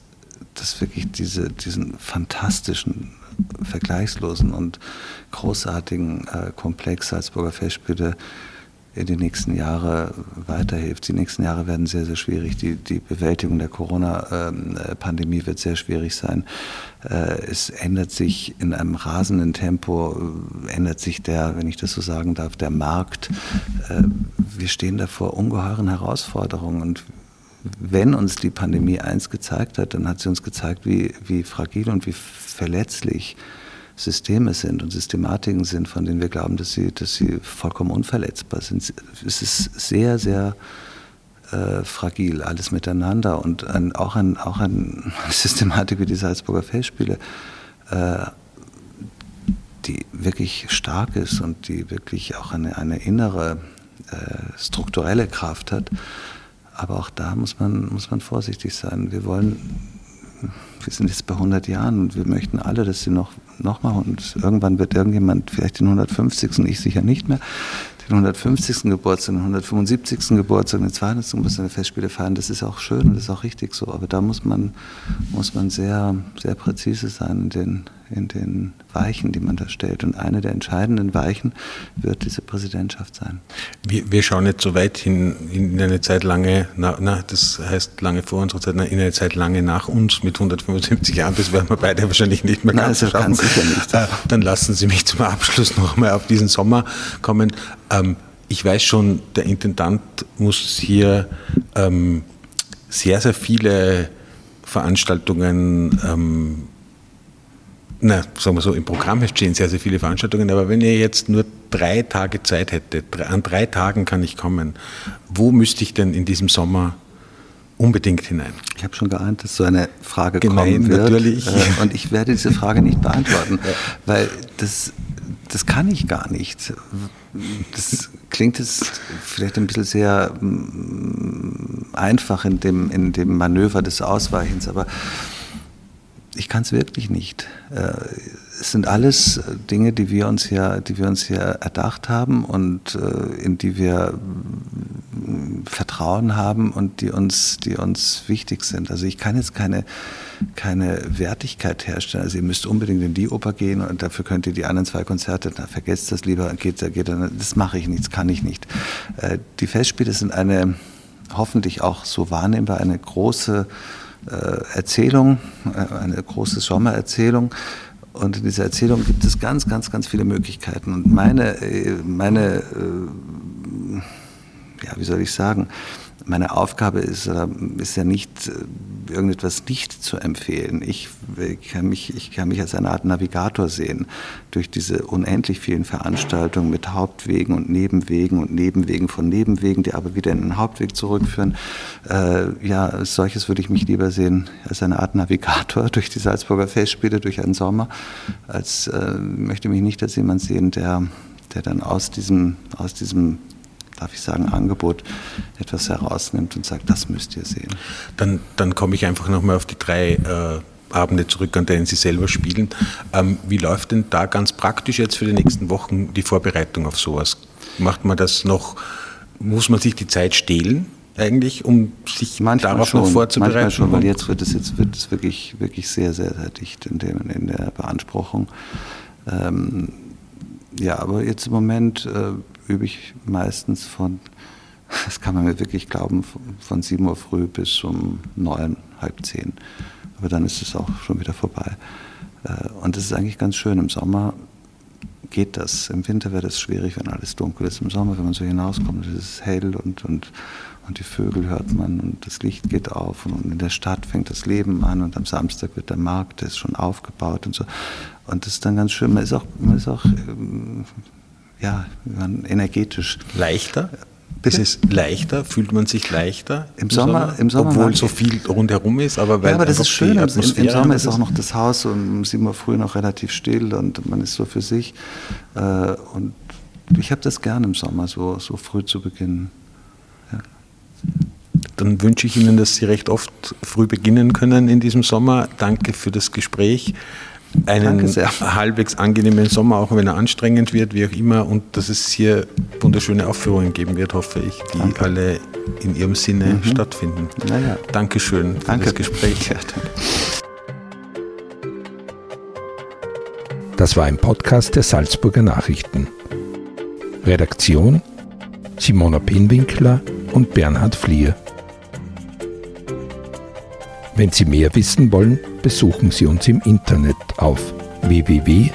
das wirklich diese, diesen fantastischen, vergleichslosen und großartigen äh, Komplex Salzburger Festspiele in die nächsten Jahre weiterhilft. Die nächsten Jahre werden sehr, sehr schwierig. Die, die Bewältigung der Corona-Pandemie wird sehr schwierig sein. Äh, es ändert sich in einem rasenden Tempo, äh, ändert sich der, wenn ich das so sagen darf, der Markt. Äh, wir stehen da vor ungeheuren Herausforderungen und wenn uns die Pandemie eins gezeigt hat, dann hat sie uns gezeigt, wie, wie fragil und wie verletzlich Systeme sind und Systematiken sind, von denen wir glauben, dass sie, dass sie vollkommen unverletzbar sind. Es ist sehr, sehr äh, fragil, alles miteinander und ein, auch, ein, auch eine *laughs* Systematik wie die Salzburger Festspiele, äh, die wirklich stark ist und die wirklich auch eine, eine innere äh, strukturelle Kraft hat. Aber auch da muss man, muss man vorsichtig sein. Wir wollen, wir sind jetzt bei 100 Jahren und wir möchten alle, dass sie noch, noch mal und irgendwann wird irgendjemand, vielleicht den 150. und ich sicher nicht mehr, den 150. Geburtstag, den 175. Geburtstag, den 200. Geburtstag der Festspiele feiern. Das ist auch schön und das ist auch richtig so. Aber da muss man, muss man sehr, sehr präzise sein in den, in den Weichen, die man da stellt. Und eine der entscheidenden Weichen wird diese Präsidentschaft sein. Wir, wir schauen jetzt so weit hin in eine Zeit lange, na, na, das heißt lange vor unserer Zeit, in eine Zeit lange nach uns mit 175 Jahren, das werden wir beide wahrscheinlich nicht mehr ganz Nein, schaffen. Sicher nicht. Äh, dann lassen Sie mich zum Abschluss *laughs* noch einmal auf diesen Sommer kommen. Ähm, ich weiß schon, der Intendant muss hier ähm, sehr, sehr viele Veranstaltungen ähm, na, sagen wir so, im Programm stehen sehr, sehr viele Veranstaltungen, aber wenn ihr jetzt nur drei Tage Zeit hättet, an drei Tagen kann ich kommen, wo müsste ich denn in diesem Sommer unbedingt hinein? Ich habe schon geahnt, dass so eine Frage Gemein, kommen wird. natürlich. Äh, und ich werde diese Frage nicht beantworten, *laughs* weil das, das kann ich gar nicht. Das klingt jetzt vielleicht ein bisschen sehr mm, einfach in dem, in dem Manöver des Ausweichens, aber ich kann es wirklich nicht. Äh, es sind alles äh, Dinge, die wir uns ja, die wir uns ja erdacht haben und äh, in die wir Vertrauen haben und die uns, die uns wichtig sind. Also ich kann jetzt keine, keine Wertigkeit herstellen. Also ihr müsst unbedingt in die Oper gehen und dafür könnt ihr die anderen zwei Konzerte, na, vergesst das lieber, geht, geht, das mache ich nicht, das kann ich nicht. Die Festspiele sind eine, hoffentlich auch so wahrnehmbar, eine große Erzählung, äh, eine große Sommererzählung. Und in dieser Erzählung gibt es ganz, ganz, ganz viele Möglichkeiten. Und meine, äh, meine ja, wie soll ich sagen, meine Aufgabe ist, ist ja nicht, äh, irgendetwas nicht zu empfehlen. Ich kann, mich, ich kann mich als eine Art Navigator sehen durch diese unendlich vielen Veranstaltungen mit Hauptwegen und Nebenwegen und Nebenwegen von Nebenwegen, die aber wieder in den Hauptweg zurückführen. Äh, ja, solches würde ich mich lieber sehen als eine Art Navigator durch die Salzburger Festspiele, durch einen Sommer, als äh, möchte mich nicht als jemand sehen, der, der dann aus diesem, aus diesem darf ich sagen, Angebot etwas herausnimmt und sagt, das müsst ihr sehen. Dann, dann komme ich einfach nochmal auf die drei äh, Abende zurück, an denen Sie selber spielen. Ähm, wie läuft denn da ganz praktisch jetzt für die nächsten Wochen die Vorbereitung auf sowas? Macht man das noch, muss man sich die Zeit stehlen? eigentlich, um sich manchmal darauf schon, noch vorzubereiten? Manchmal schon, weil jetzt wird es jetzt wird es wirklich, wirklich sehr, sehr, sehr dicht in, dem, in der Beanspruchung. Ähm, ja, aber jetzt im Moment äh, übe ich meistens von, *laughs* das kann man mir wirklich glauben, von 7 Uhr früh bis um 9, halb 10. Aber dann ist es auch schon wieder vorbei. Äh, und das ist eigentlich ganz schön. Im Sommer geht das. Im Winter wäre das schwierig, wenn alles dunkel ist. Im Sommer, wenn man so hinauskommt, ist es hell und, und, und die Vögel hört man und das Licht geht auf und in der Stadt fängt das Leben an und am Samstag wird der Markt, der ist schon aufgebaut und so. Und das ist dann ganz schön. Man ist auch, man ist auch ähm, ja, energetisch. Leichter? Das ist leichter, fühlt man sich leichter im, im Sommer, Sommer, im Sommer obwohl so viel rundherum ist, aber weil ja, aber das ist schön. Im, Im, Sommer ist auch noch das Haus um sieben Uhr früh noch relativ still und man ist so für sich. Äh, und ich habe das gerne im Sommer, so, so früh zu beginnen. Dann wünsche ich Ihnen, dass Sie recht oft früh beginnen können in diesem Sommer. Danke für das Gespräch einen halbwegs angenehmen Sommer, auch wenn er anstrengend wird, wie auch immer, und dass es hier wunderschöne Aufführungen geben wird, hoffe ich, die danke. alle in ihrem Sinne mhm. stattfinden. Naja. Dankeschön für danke. das Gespräch. Ja, das war ein Podcast der Salzburger Nachrichten. Redaktion Simona Pinwinkler und Bernhard Flier. Wenn Sie mehr wissen wollen, besuchen Sie uns im Internet auf www.sn.at.